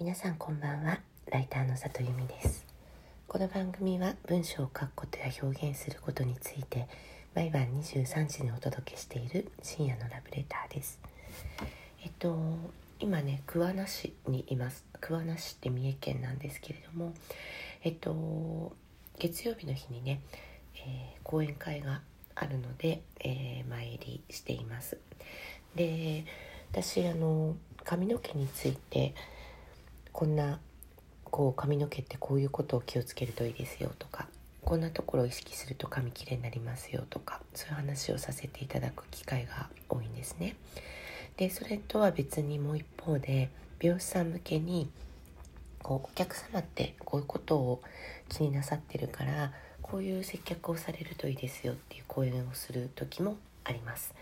皆さんこんばんは。ライターの里由美です。この番組は文章を書くことや表現することについて毎晩23時にお届けしている深夜のラブレターです。えっと今ね桑名市にいます。桑名市って三重県なんですけれどもえっと月曜日の日にね、えー、講演会があるので、えー、参りしています。で私あの髪の毛についてこんなこう髪の毛ってこういうことを気をつけるといいですよとかこんなところを意識すると髪きれいになりますよとかそういう話をさせていただく機会が多いんですね。でそれとは別にもう一方で美容師さん向けにこうお客様ってこういうことを気になさってるからこういう接客をされるといいですよっていう講演をする時もあります。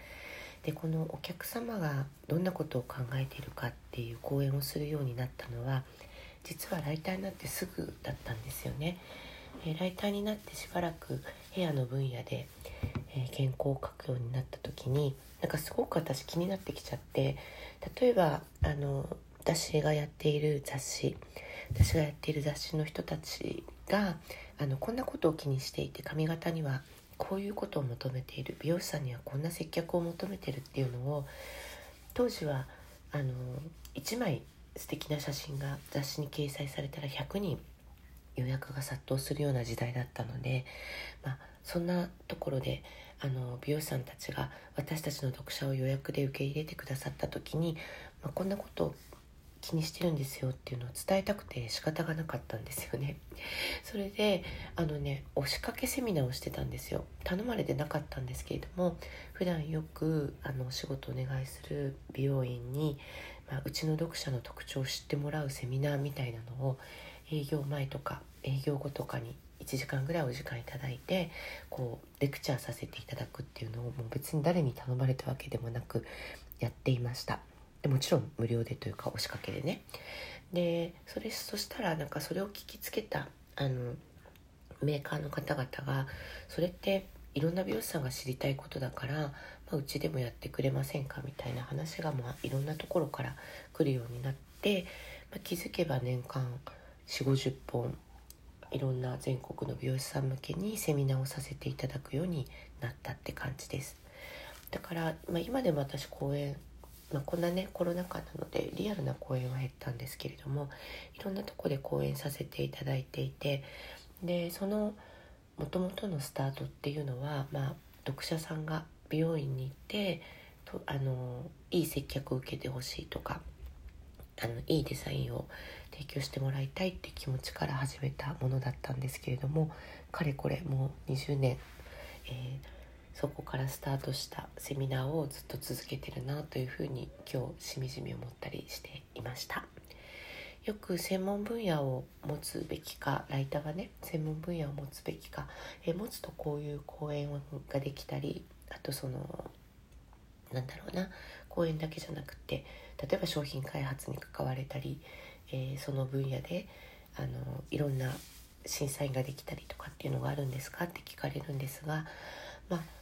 でこのお客様がどんなことを考えているかっていう講演をするようになったのは実はライターになってすぐだったんですよね。えライターになってしばらくヘアの分野で、えー、原稿を書くようになった時になんかすごく私気になってきちゃって例えばあの私がやっている雑誌私がやっている雑誌の人たちがあのこんなことを気にしていて髪型にはこういうことを求めている。美容師さんにはこんな接客を求めてるっていうのを当時はあの1枚素敵な写真が雑誌に掲載されたら100人予約が殺到するような時代だったので、まあ、そんなところであの美容師さんたちが私たちの読者を予約で受け入れてくださった時に、まあ、こんなことを気にしてるんですよっていうのを伝えたくて仕方がなかったんですよね それであのね押しかけセミナーをしてたんですよ頼まれてなかったんですけれども普段よくあのお仕事お願いする美容院に、まあ、うちの読者の特徴を知ってもらうセミナーみたいなのを営業前とか営業後とかに1時間ぐらいお時間いただいてこうレクチャーさせていただくっていうのをもう別に誰に頼まれたわけでもなくやっていました。もちろん無料でというか押しかけでね。でそれそしたらなんかそれを聞きつけたあのメーカーの方々がそれっていろんな美容師さんが知りたいことだから、まあ、うちでもやってくれませんかみたいな話が、まあ、いろんなところから来るようになって、まあ、気づけば年間4 5 0本いろんな全国の美容師さん向けにセミナーをさせていただくようになったって感じです。だから、まあ、今でも私講演まあ、こんなねコロナ禍なのでリアルな講演は減ったんですけれどもいろんなとこで講演させていただいていてでそのもともとのスタートっていうのは、まあ、読者さんが美容院に行ってとあのいい接客を受けてほしいとかあのいいデザインを提供してもらいたいって気持ちから始めたものだったんですけれどもかれこれもう20年、えーそこからスタートしたセミナーをずっと続けてるなというふうに今日しみじみ思ったりしていました。よく専門分野を持つべきかライターがね専門分野を持つべきかえ持つとこういう講演ができたりあとそのなんだろうな講演だけじゃなくて例えば商品開発に関われたり、えー、その分野であのいろんな審査員ができたりとかっていうのがあるんですかって聞かれるんですがまあ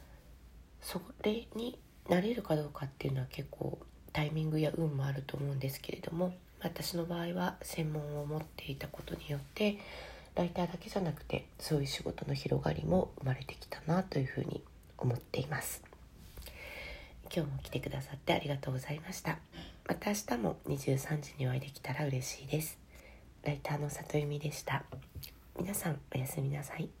それになれるかどうかっていうのは結構タイミングや運もあると思うんですけれども私の場合は専門を持っていたことによってライターだけじゃなくてそういう仕事の広がりも生まれてきたなというふうに思っています。今日も来てくださってありがとうございました。また明日も23時にお会いできたら嬉しいです。ライターの里由美でした。皆さんおやすみなさい。